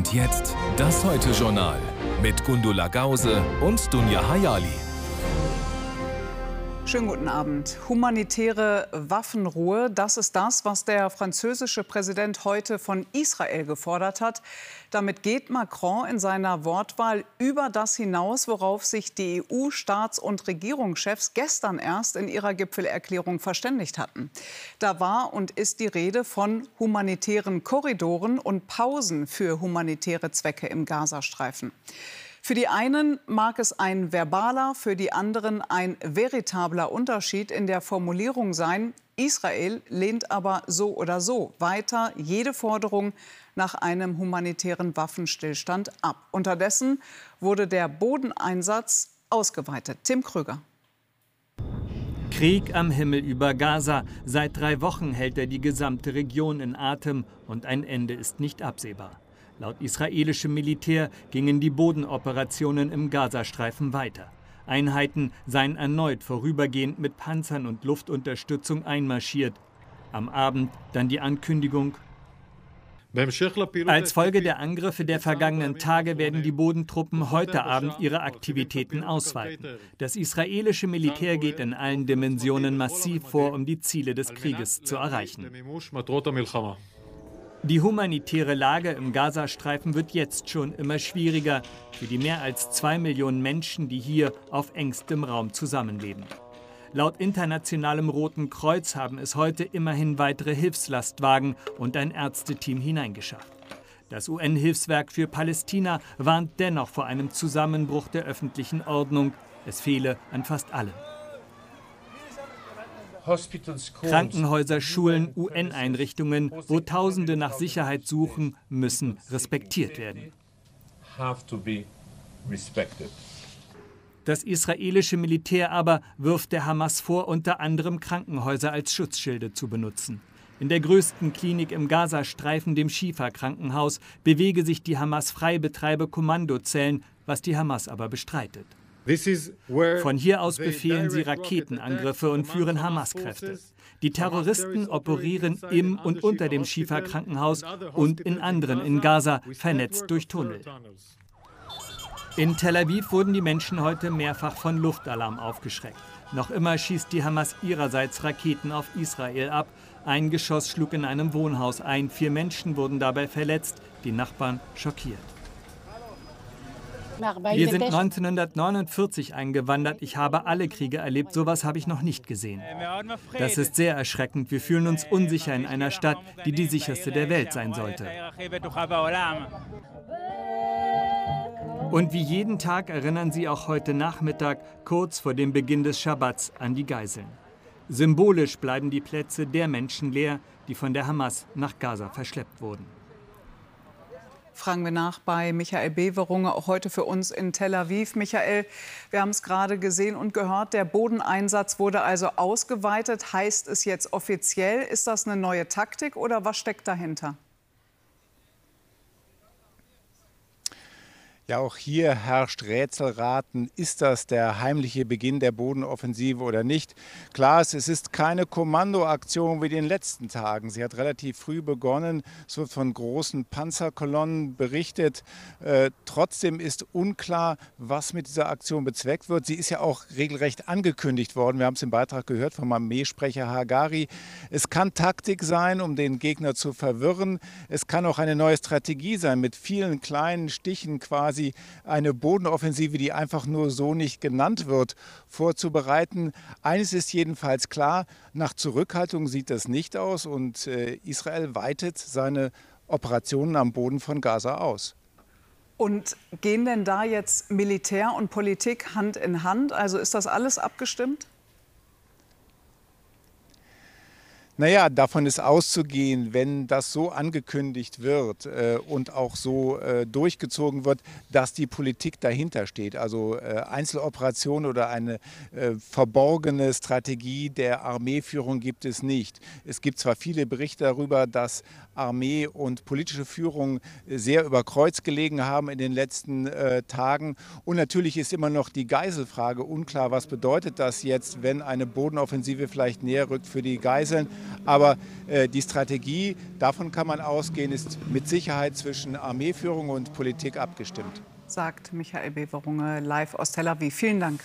Und jetzt das Heute-Journal mit Gundula Gause und Dunja Hayali. Schönen guten Abend. Humanitäre Waffenruhe, das ist das, was der französische Präsident heute von Israel gefordert hat. Damit geht Macron in seiner Wortwahl über das hinaus, worauf sich die EU-Staats- und Regierungschefs gestern erst in ihrer Gipfelerklärung verständigt hatten. Da war und ist die Rede von humanitären Korridoren und Pausen für humanitäre Zwecke im Gazastreifen. Für die einen mag es ein verbaler, für die anderen ein veritabler Unterschied in der Formulierung sein. Israel lehnt aber so oder so weiter jede Forderung nach einem humanitären Waffenstillstand ab. Unterdessen wurde der Bodeneinsatz ausgeweitet. Tim Krüger. Krieg am Himmel über Gaza. Seit drei Wochen hält er die gesamte Region in Atem und ein Ende ist nicht absehbar. Laut israelischem Militär gingen die Bodenoperationen im Gazastreifen weiter. Einheiten seien erneut vorübergehend mit Panzern und Luftunterstützung einmarschiert. Am Abend dann die Ankündigung, als Folge der Angriffe der vergangenen Tage werden die Bodentruppen heute Abend ihre Aktivitäten ausweiten. Das israelische Militär geht in allen Dimensionen massiv vor, um die Ziele des Krieges zu erreichen. Die humanitäre Lage im Gazastreifen wird jetzt schon immer schwieriger für die mehr als zwei Millionen Menschen, die hier auf engstem Raum zusammenleben. Laut Internationalem Roten Kreuz haben es heute immerhin weitere Hilfslastwagen und ein Ärzteteam hineingeschafft. Das UN-Hilfswerk für Palästina warnt dennoch vor einem Zusammenbruch der öffentlichen Ordnung. Es fehle an fast allem. Krankenhäuser, Schulen, UN-Einrichtungen, wo Tausende nach Sicherheit suchen, müssen respektiert werden. Das israelische Militär aber wirft der Hamas vor, unter anderem Krankenhäuser als Schutzschilde zu benutzen. In der größten Klinik im Gazastreifen, dem Shifa-Krankenhaus, bewege sich die Hamas frei betreibe Kommandozellen, was die Hamas aber bestreitet. Von hier aus befehlen sie Raketenangriffe und führen Hamas-Kräfte. Die Terroristen operieren im und unter dem Shifa-Krankenhaus und in anderen in Gaza, vernetzt durch Tunnel. In Tel Aviv wurden die Menschen heute mehrfach von Luftalarm aufgeschreckt. Noch immer schießt die Hamas ihrerseits Raketen auf Israel ab. Ein Geschoss schlug in einem Wohnhaus ein. Vier Menschen wurden dabei verletzt, die Nachbarn schockiert. Wir sind 1949 eingewandert. Ich habe alle Kriege erlebt. Sowas habe ich noch nicht gesehen. Das ist sehr erschreckend. Wir fühlen uns unsicher in einer Stadt, die die sicherste der Welt sein sollte. Und wie jeden Tag erinnern sie auch heute Nachmittag, kurz vor dem Beginn des Schabbats, an die Geiseln. Symbolisch bleiben die Plätze der Menschen leer, die von der Hamas nach Gaza verschleppt wurden fragen wir nach bei Michael Beverunge, auch heute für uns in Tel Aviv. Michael, wir haben es gerade gesehen und gehört, der Bodeneinsatz wurde also ausgeweitet. Heißt es jetzt offiziell, ist das eine neue Taktik oder was steckt dahinter? Ja, auch hier herrscht Rätselraten. Ist das der heimliche Beginn der Bodenoffensive oder nicht? Klar ist, es ist keine Kommandoaktion wie in den letzten Tagen. Sie hat relativ früh begonnen. Es wird von großen Panzerkolonnen berichtet. Äh, trotzdem ist unklar, was mit dieser Aktion bezweckt wird. Sie ist ja auch regelrecht angekündigt worden. Wir haben es im Beitrag gehört vom Armeesprecher Hagari. Es kann Taktik sein, um den Gegner zu verwirren. Es kann auch eine neue Strategie sein mit vielen kleinen Stichen quasi quasi eine Bodenoffensive, die einfach nur so nicht genannt wird, vorzubereiten. Eines ist jedenfalls klar, nach Zurückhaltung sieht das nicht aus und äh, Israel weitet seine Operationen am Boden von Gaza aus. Und gehen denn da jetzt Militär und Politik Hand in Hand? Also ist das alles abgestimmt? Naja, davon ist auszugehen, wenn das so angekündigt wird äh, und auch so äh, durchgezogen wird, dass die Politik dahinter steht. Also äh, Einzeloperationen oder eine äh, verborgene Strategie der Armeeführung gibt es nicht. Es gibt zwar viele Berichte darüber, dass Armee und politische Führung sehr über Kreuz gelegen haben in den letzten äh, Tagen. Und natürlich ist immer noch die Geiselfrage unklar. Was bedeutet das jetzt, wenn eine Bodenoffensive vielleicht näher rückt für die Geiseln? Aber äh, die Strategie, davon kann man ausgehen, ist mit Sicherheit zwischen Armeeführung und Politik abgestimmt. Sagt Michael Beverunge live aus Tel Aviv. Vielen Dank.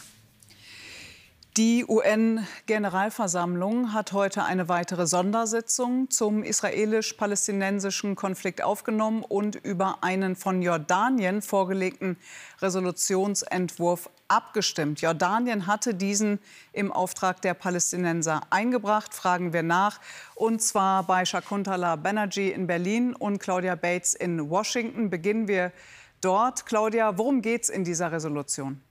Die UN-Generalversammlung hat heute eine weitere Sondersitzung zum israelisch-palästinensischen Konflikt aufgenommen und über einen von Jordanien vorgelegten Resolutionsentwurf abgestimmt. Jordanien hatte diesen im Auftrag der Palästinenser eingebracht, fragen wir nach, und zwar bei Shakuntala Banerjee in Berlin und Claudia Bates in Washington. Beginnen wir dort. Claudia, worum geht es in dieser Resolution?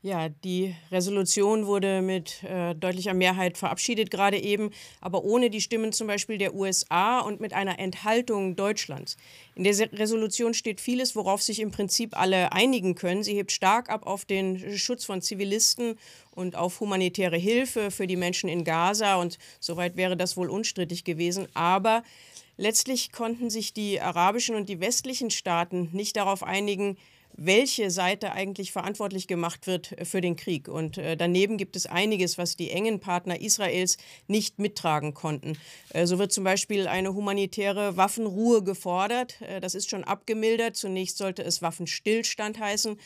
Ja, die Resolution wurde mit äh, deutlicher Mehrheit verabschiedet, gerade eben, aber ohne die Stimmen zum Beispiel der USA und mit einer Enthaltung Deutschlands. In der Resolution steht vieles, worauf sich im Prinzip alle einigen können. Sie hebt stark ab auf den Schutz von Zivilisten und auf humanitäre Hilfe für die Menschen in Gaza und soweit wäre das wohl unstrittig gewesen. Aber letztlich konnten sich die arabischen und die westlichen Staaten nicht darauf einigen, welche Seite eigentlich verantwortlich gemacht wird äh, für den Krieg. Und äh, daneben gibt es einiges, was die engen Partner Israels nicht mittragen konnten. Äh, so wird zum Beispiel eine humanitäre Waffenruhe gefordert. Das ist schon abgemildert. Zunächst sollte es Waffenstillstand heißen.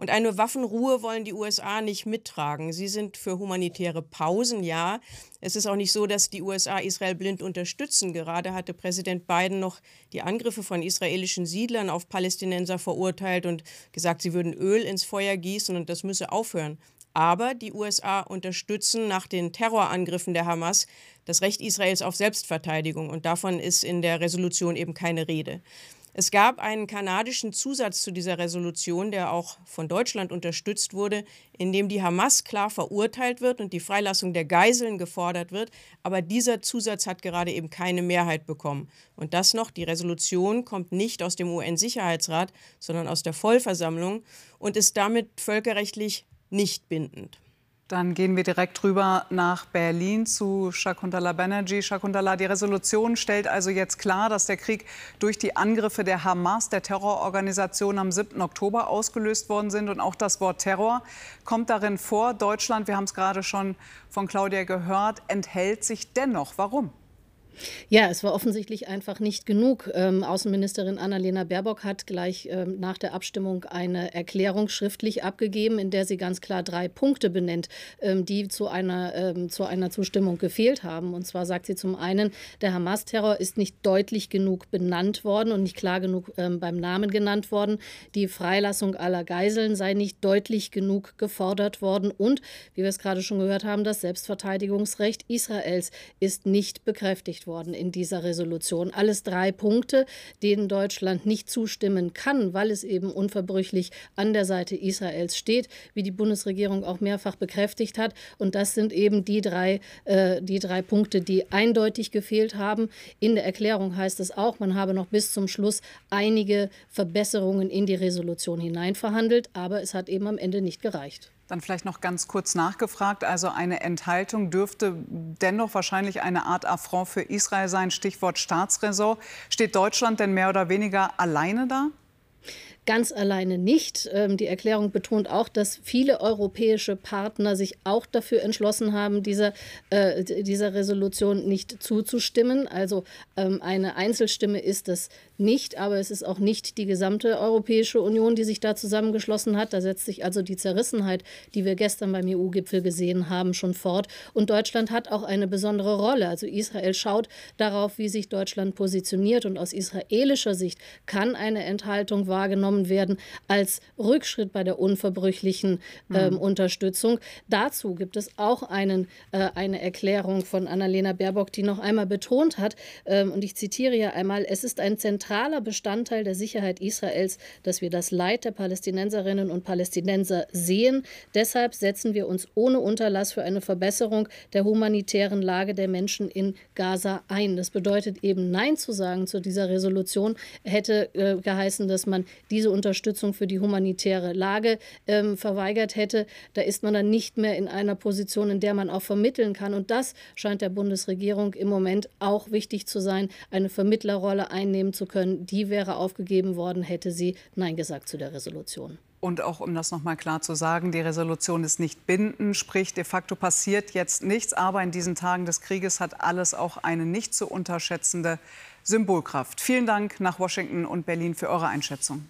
Und eine Waffenruhe wollen die USA nicht mittragen. Sie sind für humanitäre Pausen, ja. Es ist auch nicht so, dass die USA Israel blind unterstützen. Gerade hatte Präsident Biden noch die Angriffe von israelischen Siedlern auf Palästinenser verurteilt und gesagt, sie würden Öl ins Feuer gießen und das müsse aufhören. Aber die USA unterstützen nach den Terrorangriffen der Hamas das Recht Israels auf Selbstverteidigung. Und davon ist in der Resolution eben keine Rede. Es gab einen kanadischen Zusatz zu dieser Resolution, der auch von Deutschland unterstützt wurde, in dem die Hamas klar verurteilt wird und die Freilassung der Geiseln gefordert wird. Aber dieser Zusatz hat gerade eben keine Mehrheit bekommen. Und das noch, die Resolution kommt nicht aus dem UN-Sicherheitsrat, sondern aus der Vollversammlung und ist damit völkerrechtlich nicht bindend. Dann gehen wir direkt rüber nach Berlin zu Shakuntala Banerjee. Shakuntala, die Resolution stellt also jetzt klar, dass der Krieg durch die Angriffe der Hamas, der Terrororganisation, am 7. Oktober ausgelöst worden sind. Und auch das Wort Terror kommt darin vor. Deutschland, wir haben es gerade schon von Claudia gehört, enthält sich dennoch. Warum? Ja, es war offensichtlich einfach nicht genug. Ähm, Außenministerin Annalena Baerbock hat gleich ähm, nach der Abstimmung eine Erklärung schriftlich abgegeben, in der sie ganz klar drei Punkte benennt, ähm, die zu einer, ähm, zu einer Zustimmung gefehlt haben. Und zwar sagt sie zum einen, der Hamas-Terror ist nicht deutlich genug benannt worden und nicht klar genug ähm, beim Namen genannt worden. Die Freilassung aller Geiseln sei nicht deutlich genug gefordert worden. Und, wie wir es gerade schon gehört haben, das Selbstverteidigungsrecht Israels ist nicht bekräftigt worden in dieser Resolution. Alles drei Punkte, denen Deutschland nicht zustimmen kann, weil es eben unverbrüchlich an der Seite Israels steht, wie die Bundesregierung auch mehrfach bekräftigt hat. Und das sind eben die drei, äh, die drei Punkte, die eindeutig gefehlt haben. In der Erklärung heißt es auch, man habe noch bis zum Schluss einige Verbesserungen in die Resolution hineinverhandelt, aber es hat eben am Ende nicht gereicht. Dann vielleicht noch ganz kurz nachgefragt. Also eine Enthaltung dürfte dennoch wahrscheinlich eine Art Affront für Israel sein. Stichwort Staatsräson. Steht Deutschland denn mehr oder weniger alleine da? ganz alleine nicht. Ähm, die Erklärung betont auch, dass viele europäische Partner sich auch dafür entschlossen haben, dieser, äh, dieser Resolution nicht zuzustimmen. Also ähm, eine Einzelstimme ist es nicht, aber es ist auch nicht die gesamte Europäische Union, die sich da zusammengeschlossen hat. Da setzt sich also die Zerrissenheit, die wir gestern beim EU-Gipfel gesehen haben, schon fort. Und Deutschland hat auch eine besondere Rolle. Also Israel schaut darauf, wie sich Deutschland positioniert. Und aus israelischer Sicht kann eine Enthaltung wahrgenommen werden als Rückschritt bei der unverbrüchlichen ähm, mhm. Unterstützung. Dazu gibt es auch einen, äh, eine Erklärung von Annalena Baerbock, die noch einmal betont hat, ähm, und ich zitiere hier einmal, es ist ein zentrales zentraler Bestandteil der Sicherheit Israels, dass wir das Leid der Palästinenserinnen und Palästinenser sehen. Deshalb setzen wir uns ohne Unterlass für eine Verbesserung der humanitären Lage der Menschen in Gaza ein. Das bedeutet eben Nein zu sagen zu dieser Resolution hätte äh, geheißen, dass man diese Unterstützung für die humanitäre Lage ähm, verweigert hätte. Da ist man dann nicht mehr in einer Position, in der man auch vermitteln kann. Und das scheint der Bundesregierung im Moment auch wichtig zu sein, eine Vermittlerrolle einnehmen zu können. Die wäre aufgegeben worden, hätte sie Nein gesagt zu der Resolution. Und auch um das noch mal klar zu sagen, die Resolution ist nicht bindend, sprich de facto passiert jetzt nichts. Aber in diesen Tagen des Krieges hat alles auch eine nicht zu unterschätzende Symbolkraft. Vielen Dank nach Washington und Berlin für eure Einschätzung.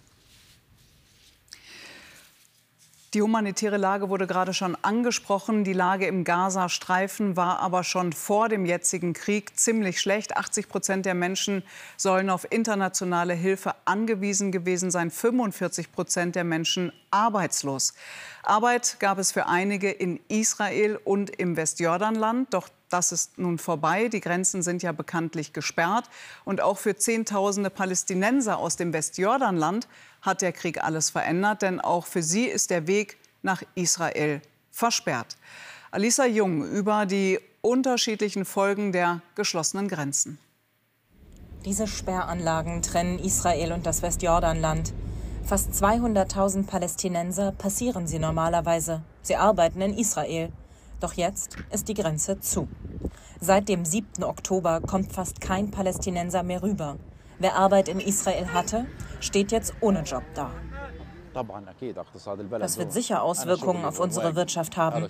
Die humanitäre Lage wurde gerade schon angesprochen. Die Lage im Gazastreifen war aber schon vor dem jetzigen Krieg ziemlich schlecht. 80 Prozent der Menschen sollen auf internationale Hilfe angewiesen gewesen sein. 45 Prozent der Menschen arbeitslos. Arbeit gab es für einige in Israel und im Westjordanland. Doch das ist nun vorbei. Die Grenzen sind ja bekanntlich gesperrt. Und auch für Zehntausende Palästinenser aus dem Westjordanland hat der Krieg alles verändert, denn auch für sie ist der Weg nach Israel versperrt. Alisa Jung über die unterschiedlichen Folgen der geschlossenen Grenzen. Diese Sperranlagen trennen Israel und das Westjordanland. Fast 200.000 Palästinenser passieren sie normalerweise. Sie arbeiten in Israel. Doch jetzt ist die Grenze zu. Seit dem 7. Oktober kommt fast kein Palästinenser mehr rüber. Wer Arbeit in Israel hatte, steht jetzt ohne Job da. Das wird sicher Auswirkungen auf unsere Wirtschaft haben.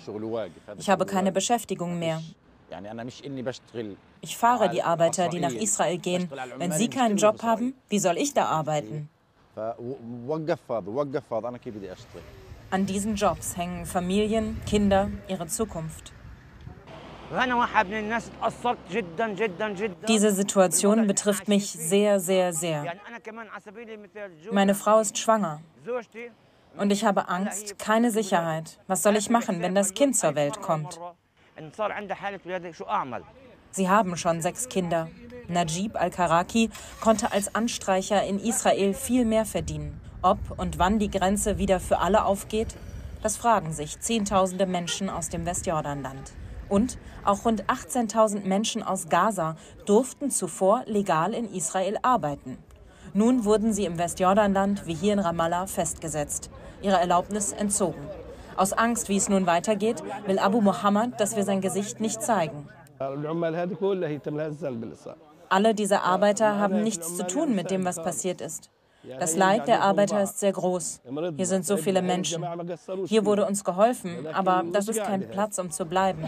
Ich habe keine Beschäftigung mehr. Ich fahre die Arbeiter, die nach Israel gehen. Wenn sie keinen Job haben, wie soll ich da arbeiten? An diesen Jobs hängen Familien, Kinder, ihre Zukunft. Diese Situation betrifft mich sehr, sehr, sehr. Meine Frau ist schwanger. Und ich habe Angst, keine Sicherheit. Was soll ich machen, wenn das Kind zur Welt kommt? Sie haben schon sechs Kinder. Najib al-Karaki konnte als Anstreicher in Israel viel mehr verdienen. Ob und wann die Grenze wieder für alle aufgeht, das fragen sich Zehntausende Menschen aus dem Westjordanland. Und auch rund 18.000 Menschen aus Gaza durften zuvor legal in Israel arbeiten. Nun wurden sie im Westjordanland wie hier in Ramallah festgesetzt, ihrer Erlaubnis entzogen. Aus Angst, wie es nun weitergeht, will Abu Mohammed, dass wir sein Gesicht nicht zeigen. Alle diese Arbeiter haben nichts zu tun mit dem, was passiert ist. Das Leid der Arbeiter ist sehr groß. Hier sind so viele Menschen. Hier wurde uns geholfen, aber das ist kein Platz, um zu bleiben.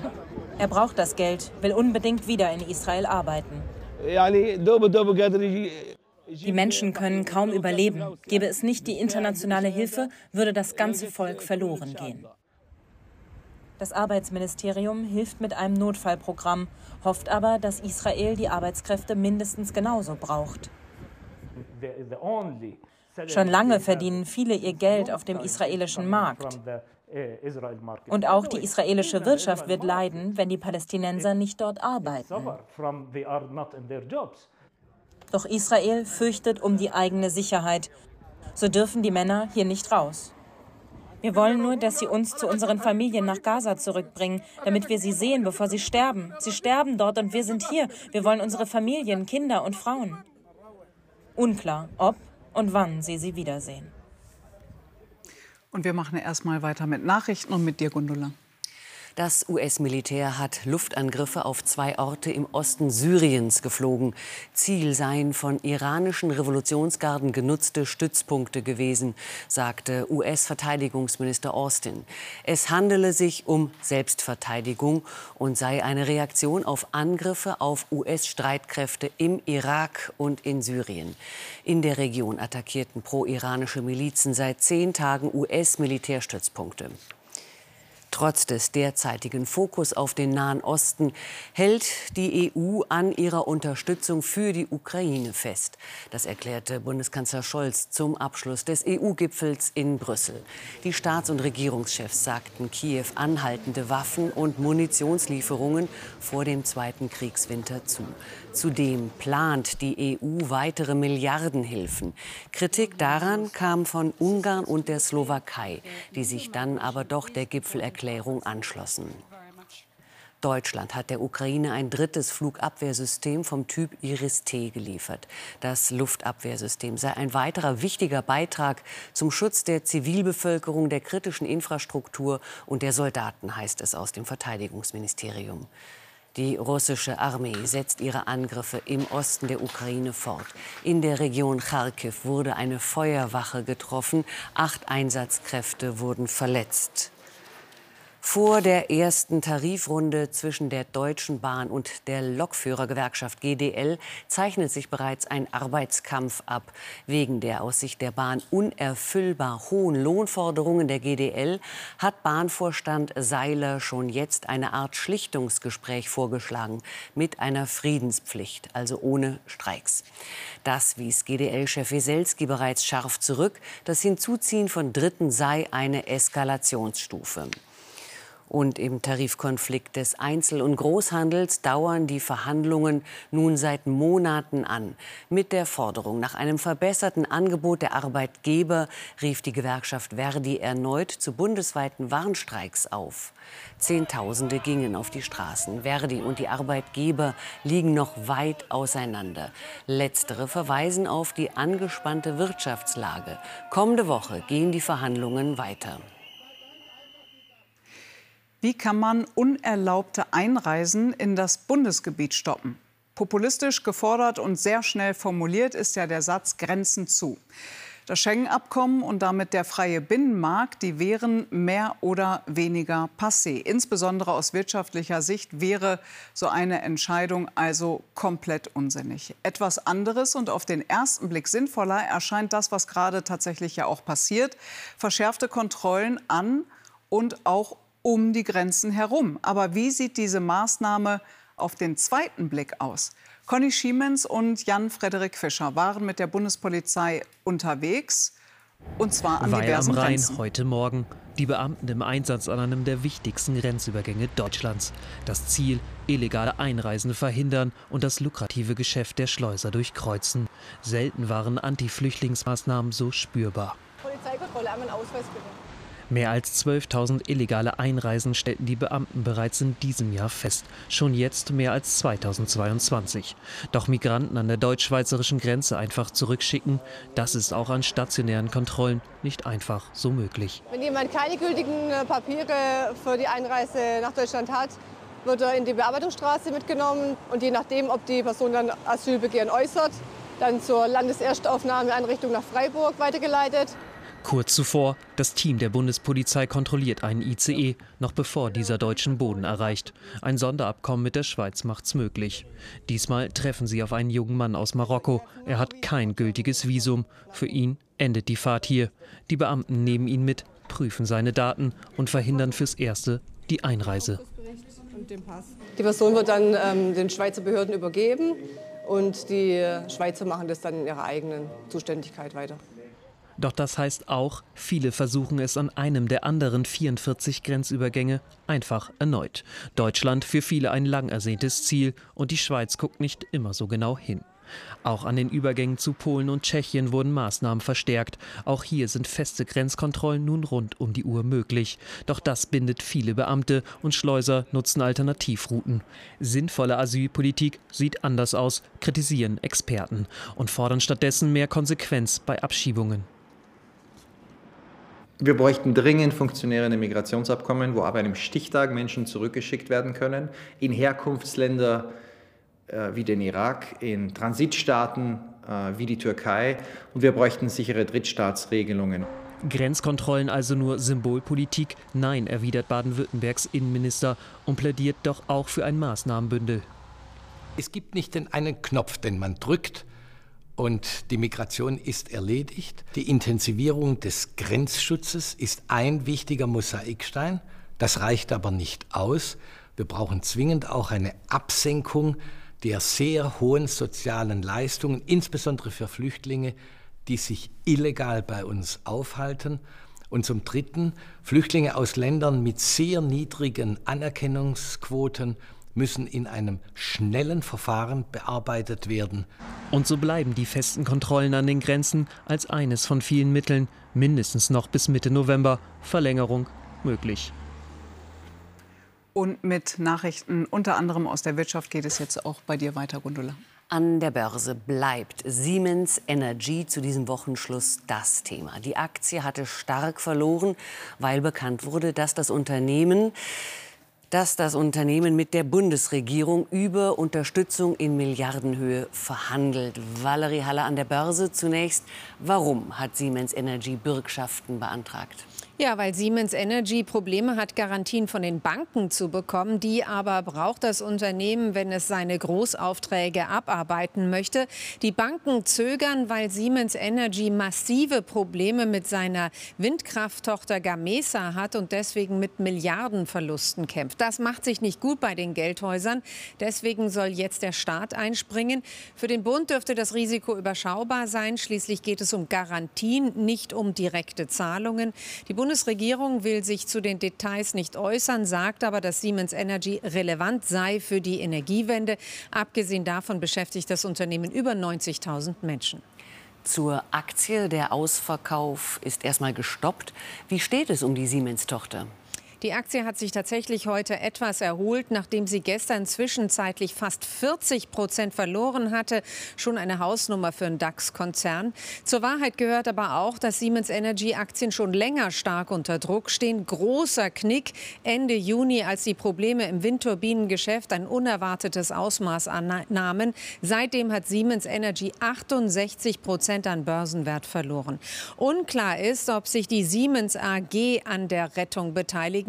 Er braucht das Geld, will unbedingt wieder in Israel arbeiten. Die Menschen können kaum überleben. Gäbe es nicht die internationale Hilfe, würde das ganze Volk verloren gehen. Das Arbeitsministerium hilft mit einem Notfallprogramm, hofft aber, dass Israel die Arbeitskräfte mindestens genauso braucht. Schon lange verdienen viele ihr Geld auf dem israelischen Markt. Und auch die israelische Wirtschaft wird leiden, wenn die Palästinenser nicht dort arbeiten. Doch Israel fürchtet um die eigene Sicherheit. So dürfen die Männer hier nicht raus. Wir wollen nur, dass sie uns zu unseren Familien nach Gaza zurückbringen, damit wir sie sehen, bevor sie sterben. Sie sterben dort und wir sind hier. Wir wollen unsere Familien, Kinder und Frauen. Unklar, ob und wann sie sie wiedersehen. Und wir machen erstmal weiter mit Nachrichten und mit dir, Gundula. Das US-Militär hat Luftangriffe auf zwei Orte im Osten Syriens geflogen. Ziel seien von iranischen Revolutionsgarden genutzte Stützpunkte gewesen, sagte US-Verteidigungsminister Austin. Es handele sich um Selbstverteidigung und sei eine Reaktion auf Angriffe auf US-Streitkräfte im Irak und in Syrien. In der Region attackierten pro-iranische Milizen seit zehn Tagen US-Militärstützpunkte. Trotz des derzeitigen Fokus auf den Nahen Osten hält die EU an ihrer Unterstützung für die Ukraine fest. Das erklärte Bundeskanzler Scholz zum Abschluss des EU-Gipfels in Brüssel. Die Staats- und Regierungschefs sagten Kiew anhaltende Waffen- und Munitionslieferungen vor dem zweiten Kriegswinter zu. Zudem plant die EU weitere Milliardenhilfen. Kritik daran kam von Ungarn und der Slowakei, die sich dann aber doch der Gipfelerklärung anschlossen. Deutschland hat der Ukraine ein drittes Flugabwehrsystem vom Typ Iris-T geliefert. Das Luftabwehrsystem sei ein weiterer wichtiger Beitrag zum Schutz der Zivilbevölkerung, der kritischen Infrastruktur und der Soldaten, heißt es aus dem Verteidigungsministerium. Die russische Armee setzt ihre Angriffe im Osten der Ukraine fort. In der Region Kharkiv wurde eine Feuerwache getroffen. Acht Einsatzkräfte wurden verletzt. Vor der ersten Tarifrunde zwischen der Deutschen Bahn und der Lokführergewerkschaft GDL zeichnet sich bereits ein Arbeitskampf ab. Wegen der aus Sicht der Bahn unerfüllbar hohen Lohnforderungen der GDL hat Bahnvorstand Seiler schon jetzt eine Art Schlichtungsgespräch vorgeschlagen mit einer Friedenspflicht, also ohne Streiks. Das wies GDL-Chef Weselski bereits scharf zurück. Das Hinzuziehen von Dritten sei eine Eskalationsstufe. Und im Tarifkonflikt des Einzel- und Großhandels dauern die Verhandlungen nun seit Monaten an. Mit der Forderung nach einem verbesserten Angebot der Arbeitgeber rief die Gewerkschaft Verdi erneut zu bundesweiten Warnstreiks auf. Zehntausende gingen auf die Straßen. Verdi und die Arbeitgeber liegen noch weit auseinander. Letztere verweisen auf die angespannte Wirtschaftslage. Kommende Woche gehen die Verhandlungen weiter. Wie kann man unerlaubte Einreisen in das Bundesgebiet stoppen? Populistisch gefordert und sehr schnell formuliert ist ja der Satz Grenzen zu. Das Schengen-Abkommen und damit der freie Binnenmarkt, die wären mehr oder weniger passé. Insbesondere aus wirtschaftlicher Sicht wäre so eine Entscheidung also komplett unsinnig. Etwas anderes und auf den ersten Blick sinnvoller erscheint das, was gerade tatsächlich ja auch passiert. Verschärfte Kontrollen an und auch um die Grenzen herum. Aber wie sieht diese Maßnahme auf den zweiten Blick aus? Conny Schiemens und Jan-Frederik Fischer waren mit der Bundespolizei unterwegs. Und zwar an Weil diversen am Rhein Grenzen. heute Morgen. Die Beamten im Einsatz an einem der wichtigsten Grenzübergänge Deutschlands. Das Ziel, illegale Einreisen verhindern und das lukrative Geschäft der Schleuser durchkreuzen. Selten waren Anti-Flüchtlingsmaßnahmen so spürbar. Polizeikontrolle, einmal einen Ausweis bitte. Mehr als 12.000 illegale Einreisen stellten die Beamten bereits in diesem Jahr fest. Schon jetzt mehr als 2022. Doch Migranten an der deutsch-schweizerischen Grenze einfach zurückschicken, das ist auch an stationären Kontrollen nicht einfach so möglich. Wenn jemand keine gültigen äh, Papiere für die Einreise nach Deutschland hat, wird er in die Bearbeitungsstraße mitgenommen und je nachdem, ob die Person dann Asylbegehren äußert, dann zur Landeserstaufnahmeeinrichtung nach Freiburg weitergeleitet. Kurz zuvor, das Team der Bundespolizei kontrolliert einen ICE, noch bevor dieser deutschen Boden erreicht. Ein Sonderabkommen mit der Schweiz macht's möglich. Diesmal treffen sie auf einen jungen Mann aus Marokko. Er hat kein gültiges Visum. Für ihn endet die Fahrt hier. Die Beamten nehmen ihn mit, prüfen seine Daten und verhindern fürs Erste die Einreise. Die Person wird dann ähm, den Schweizer Behörden übergeben und die Schweizer machen das dann in ihrer eigenen Zuständigkeit weiter. Doch das heißt auch, viele versuchen es an einem der anderen 44 Grenzübergänge einfach erneut. Deutschland für viele ein lang ersehntes Ziel und die Schweiz guckt nicht immer so genau hin. Auch an den Übergängen zu Polen und Tschechien wurden Maßnahmen verstärkt. Auch hier sind feste Grenzkontrollen nun rund um die Uhr möglich. Doch das bindet viele Beamte und Schleuser nutzen Alternativrouten. Sinnvolle Asylpolitik sieht anders aus, kritisieren Experten und fordern stattdessen mehr Konsequenz bei Abschiebungen. Wir bräuchten dringend funktionierende Migrationsabkommen, wo an einem Stichtag Menschen zurückgeschickt werden können in Herkunftsländer äh, wie den Irak, in Transitstaaten äh, wie die Türkei und wir bräuchten sichere Drittstaatsregelungen. Grenzkontrollen also nur Symbolpolitik? Nein, erwidert Baden-Württembergs Innenminister und plädiert doch auch für ein Maßnahmenbündel. Es gibt nicht den einen Knopf, den man drückt und die Migration ist erledigt. Die Intensivierung des Grenzschutzes ist ein wichtiger Mosaikstein. Das reicht aber nicht aus. Wir brauchen zwingend auch eine Absenkung der sehr hohen sozialen Leistungen, insbesondere für Flüchtlinge, die sich illegal bei uns aufhalten. Und zum Dritten, Flüchtlinge aus Ländern mit sehr niedrigen Anerkennungsquoten müssen in einem schnellen Verfahren bearbeitet werden. Und so bleiben die festen Kontrollen an den Grenzen als eines von vielen Mitteln, mindestens noch bis Mitte November, Verlängerung möglich. Und mit Nachrichten unter anderem aus der Wirtschaft geht es jetzt auch bei dir weiter, Gundula. An der Börse bleibt Siemens Energy zu diesem Wochenschluss das Thema. Die Aktie hatte stark verloren, weil bekannt wurde, dass das Unternehmen dass das Unternehmen mit der Bundesregierung über Unterstützung in Milliardenhöhe verhandelt. Valerie Halle an der Börse zunächst. Warum hat Siemens Energy Bürgschaften beantragt? Ja, weil Siemens Energy Probleme hat, Garantien von den Banken zu bekommen. Die aber braucht das Unternehmen, wenn es seine Großaufträge abarbeiten möchte. Die Banken zögern, weil Siemens Energy massive Probleme mit seiner Windkrafttochter Gamesa hat und deswegen mit Milliardenverlusten kämpft. Das macht sich nicht gut bei den Geldhäusern. Deswegen soll jetzt der Staat einspringen. Für den Bund dürfte das Risiko überschaubar sein. Schließlich geht es um Garantien, nicht um direkte Zahlungen. Die Bundesregierung will sich zu den Details nicht äußern, sagt aber, dass Siemens Energy relevant sei für die Energiewende. Abgesehen davon beschäftigt das Unternehmen über 90.000 Menschen. Zur Aktie. Der Ausverkauf ist erstmal gestoppt. Wie steht es um die Siemens-Tochter? Die Aktie hat sich tatsächlich heute etwas erholt, nachdem sie gestern zwischenzeitlich fast 40 Prozent verloren hatte. Schon eine Hausnummer für einen DAX-Konzern. Zur Wahrheit gehört aber auch, dass Siemens Energy-Aktien schon länger stark unter Druck stehen. Großer Knick Ende Juni, als die Probleme im Windturbinengeschäft ein unerwartetes Ausmaß annahmen. Seitdem hat Siemens Energy 68 Prozent an Börsenwert verloren. Unklar ist, ob sich die Siemens AG an der Rettung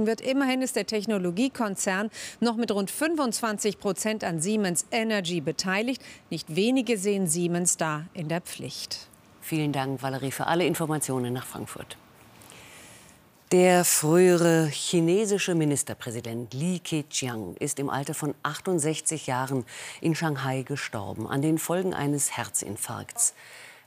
beteiligen wird. Immerhin ist der Technologiekonzern noch mit rund 25 Prozent an Siemens Energy beteiligt. Nicht wenige sehen Siemens da in der Pflicht. Vielen Dank, Valerie, für alle Informationen nach Frankfurt. Der frühere chinesische Ministerpräsident Li Keqiang ist im Alter von 68 Jahren in Shanghai gestorben an den Folgen eines Herzinfarkts.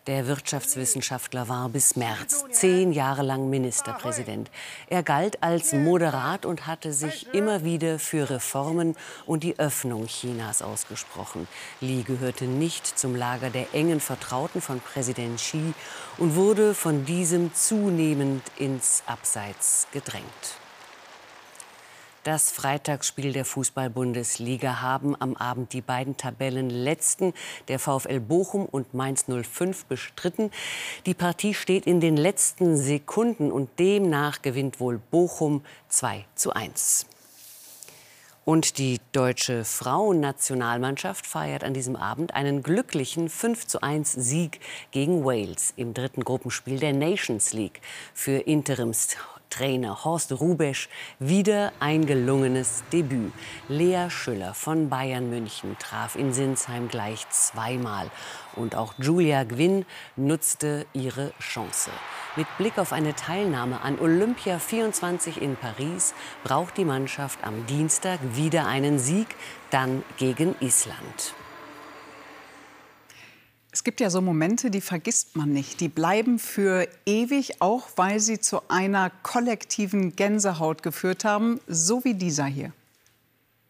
Der Wirtschaftswissenschaftler war bis März zehn Jahre lang Ministerpräsident. Er galt als moderat und hatte sich immer wieder für Reformen und die Öffnung Chinas ausgesprochen. Li gehörte nicht zum Lager der engen Vertrauten von Präsident Xi und wurde von diesem zunehmend ins Abseits gedrängt. Das Freitagsspiel der Fußball-Bundesliga haben am Abend die beiden Tabellenletzten, der VfL Bochum und Mainz 05, bestritten. Die Partie steht in den letzten Sekunden und demnach gewinnt wohl Bochum 2 zu 1. Und die deutsche Frauennationalmannschaft feiert an diesem Abend einen glücklichen 5 zu 1 Sieg gegen Wales im dritten Gruppenspiel der Nations League. Für Interims Trainer Horst Rubesch wieder ein gelungenes Debüt. Lea Schüller von Bayern München traf in Sinsheim gleich zweimal. Und auch Julia Gwynn nutzte ihre Chance. Mit Blick auf eine Teilnahme an Olympia 24 in Paris braucht die Mannschaft am Dienstag wieder einen Sieg, dann gegen Island. Es gibt ja so Momente, die vergisst man nicht. Die bleiben für ewig, auch weil sie zu einer kollektiven Gänsehaut geführt haben, so wie dieser hier.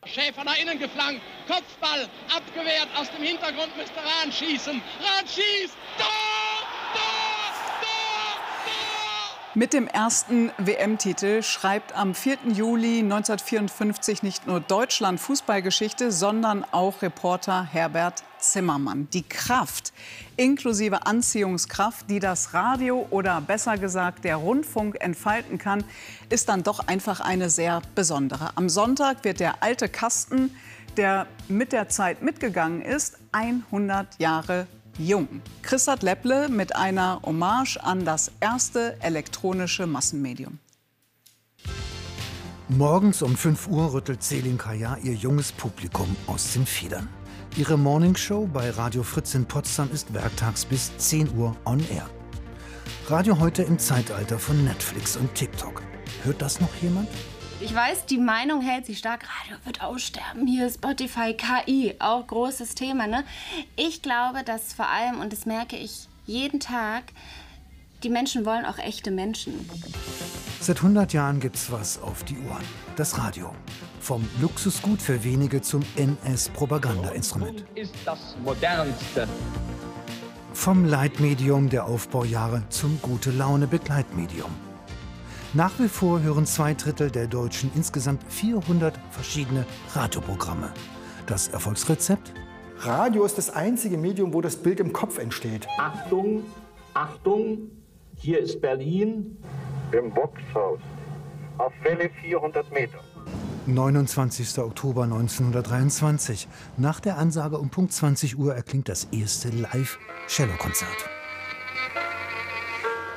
Schäfer nach innen geflankt, Kopfball abgewehrt, aus dem Hintergrund müsste Rahn schießen. Rahn schießt, Tor! Mit dem ersten WM-Titel schreibt am 4. Juli 1954 nicht nur Deutschland Fußballgeschichte, sondern auch Reporter Herbert Zimmermann. Die Kraft, inklusive Anziehungskraft, die das Radio oder besser gesagt der Rundfunk entfalten kann, ist dann doch einfach eine sehr besondere. Am Sonntag wird der alte Kasten, der mit der Zeit mitgegangen ist, 100 Jahre jung. Christoph Lepple mit einer Hommage an das erste elektronische Massenmedium. Morgens um 5 Uhr rüttelt Selin Kaya ihr junges Publikum aus den Federn. Ihre Morningshow bei Radio Fritz in Potsdam ist werktags bis 10 Uhr on air. Radio heute im Zeitalter von Netflix und TikTok. Hört das noch jemand? Ich weiß, die Meinung hält sich stark. Radio wird aussterben. Hier Spotify, KI, auch großes Thema. Ne? Ich glaube, dass vor allem, und das merke ich jeden Tag, die Menschen wollen auch echte Menschen. Seit 100 Jahren gibt's was auf die Ohren. Das Radio. Vom Luxusgut für wenige zum NS-Propagandainstrument. ist das modernste. Vom Leitmedium der Aufbaujahre zum gute Laune Begleitmedium. Nach wie vor hören zwei Drittel der Deutschen insgesamt 400 verschiedene Radioprogramme. Das Erfolgsrezept? Radio ist das einzige Medium, wo das Bild im Kopf entsteht. Achtung, Achtung, hier ist Berlin. Im Boxhaus. Auf Welle 400 Meter. 29. Oktober 1923. Nach der Ansage um Punkt 20 Uhr erklingt das erste Live-Cello-Konzert.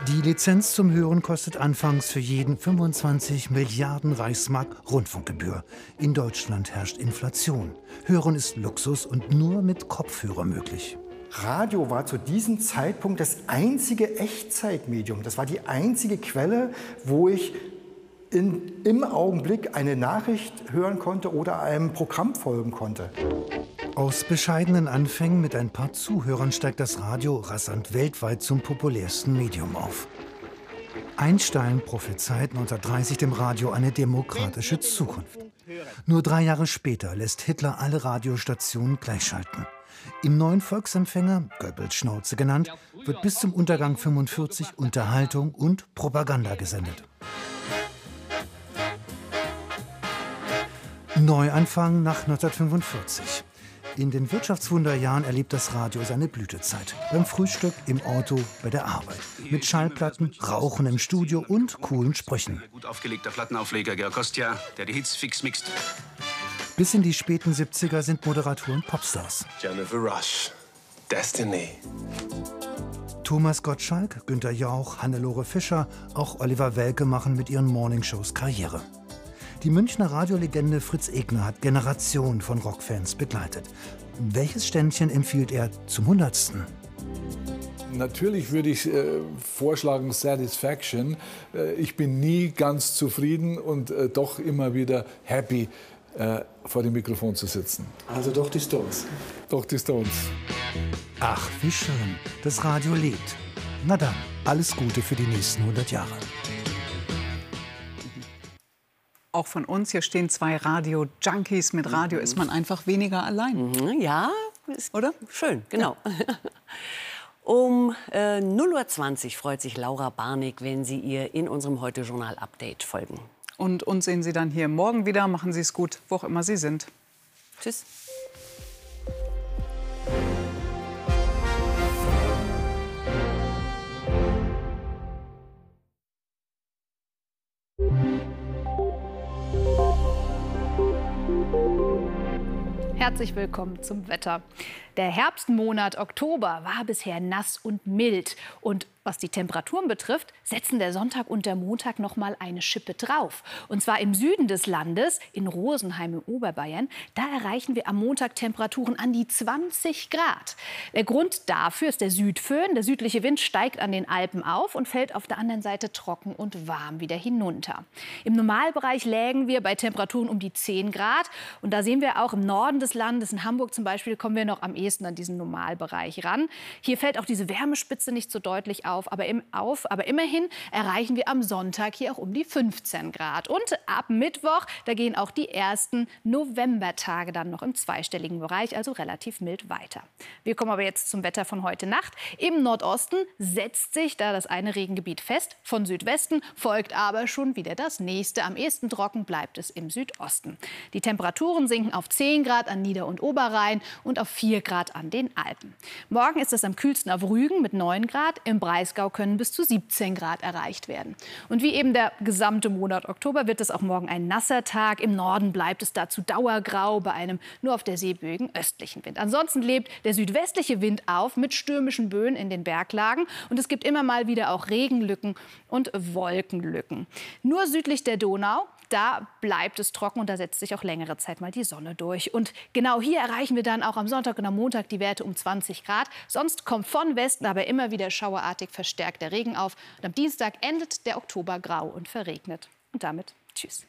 Die Lizenz zum Hören kostet anfangs für jeden 25 Milliarden Reichsmark Rundfunkgebühr. In Deutschland herrscht Inflation. Hören ist Luxus und nur mit Kopfhörer möglich. Radio war zu diesem Zeitpunkt das einzige Echtzeitmedium. Das war die einzige Quelle, wo ich in, im Augenblick eine Nachricht hören konnte oder einem Programm folgen konnte. Aus bescheidenen Anfängen mit ein paar Zuhörern steigt das Radio rasant weltweit zum populärsten Medium auf. Einstein prophezeit 1930 dem Radio eine demokratische Zukunft. Nur drei Jahre später lässt Hitler alle Radiostationen gleichschalten. Im neuen Volksempfänger, Goebbels Schnauze genannt, wird bis zum Untergang 45 Unterhaltung und Propaganda gesendet. Neuanfang nach 1945. In den Wirtschaftswunderjahren erlebt das Radio seine Blütezeit. Beim Frühstück, im Auto, bei der Arbeit. Mit Schallplatten, Rauchen im Studio und coolen Sprüchen. Gut aufgelegter Plattenaufleger Georg Kostja, der die Hits fix mixt. Bis in die späten 70er sind Moderatoren Popstars. Jennifer Rush, Destiny. Thomas Gottschalk, Günter Jauch, Hannelore Fischer, auch Oliver Welke machen mit ihren Morningshows Karriere. Die Münchner Radiolegende Fritz Egner hat Generationen von Rockfans begleitet. Welches Ständchen empfiehlt er zum Hundertsten? Natürlich würde ich äh, vorschlagen Satisfaction. Äh, ich bin nie ganz zufrieden und äh, doch immer wieder happy, äh, vor dem Mikrofon zu sitzen. Also doch die Stones. Doch die Stones. Ach, wie schön. Das Radio lebt. Na dann, alles Gute für die nächsten 100 Jahre. Auch von uns, hier stehen zwei Radio-Junkies. Mit Radio Mhm. ist man einfach weniger allein. Mhm, Ja, ist oder? Schön, genau. Um äh, 0.20 Uhr freut sich Laura Barnig, wenn Sie ihr in unserem Heute-Journal-Update folgen. Und uns sehen Sie dann hier morgen wieder. Machen Sie es gut, wo auch immer Sie sind. Tschüss. Herzlich willkommen zum Wetter. Der Herbstmonat Oktober war bisher nass und mild. Und was die Temperaturen betrifft, setzen der Sonntag und der Montag noch mal eine Schippe drauf. Und zwar im Süden des Landes, in Rosenheim im Oberbayern. Da erreichen wir am Montag Temperaturen an die 20 Grad. Der Grund dafür ist der Südföhn. Der südliche Wind steigt an den Alpen auf und fällt auf der anderen Seite trocken und warm wieder hinunter. Im Normalbereich lägen wir bei Temperaturen um die 10 Grad. Und da sehen wir auch im Norden des Landes, in Hamburg zum Beispiel, kommen wir noch am ehesten an diesen Normalbereich ran. Hier fällt auch diese Wärmespitze nicht so deutlich auf auf, aber, im, auf, aber immerhin erreichen wir am Sonntag hier auch um die 15 Grad. Und ab Mittwoch, da gehen auch die ersten Novembertage dann noch im zweistelligen Bereich, also relativ mild weiter. Wir kommen aber jetzt zum Wetter von heute Nacht. Im Nordosten setzt sich da das eine Regengebiet fest. Von Südwesten folgt aber schon wieder das nächste. Am ehesten trocken bleibt es im Südosten. Die Temperaturen sinken auf 10 Grad an Nieder- und Oberrhein und auf 4 Grad an den Alpen. Morgen ist es am kühlsten auf Rügen mit 9 Grad, im Breisgau können bis zu 17 Grad erreicht werden. Und wie eben der gesamte Monat Oktober wird es auch morgen ein nasser Tag. Im Norden bleibt es dazu dauergrau bei einem nur auf der Seebögen östlichen Wind. Ansonsten lebt der südwestliche Wind auf mit stürmischen Böen in den Berglagen und es gibt immer mal wieder auch Regenlücken und Wolkenlücken. Nur südlich der Donau da bleibt es trocken und da setzt sich auch längere Zeit mal die Sonne durch. Und genau hier erreichen wir dann auch am Sonntag und am Montag die Werte um 20 Grad. Sonst kommt von Westen aber immer wieder schauerartig verstärkt der Regen auf. Und am Dienstag endet der Oktober grau und verregnet. Und damit tschüss.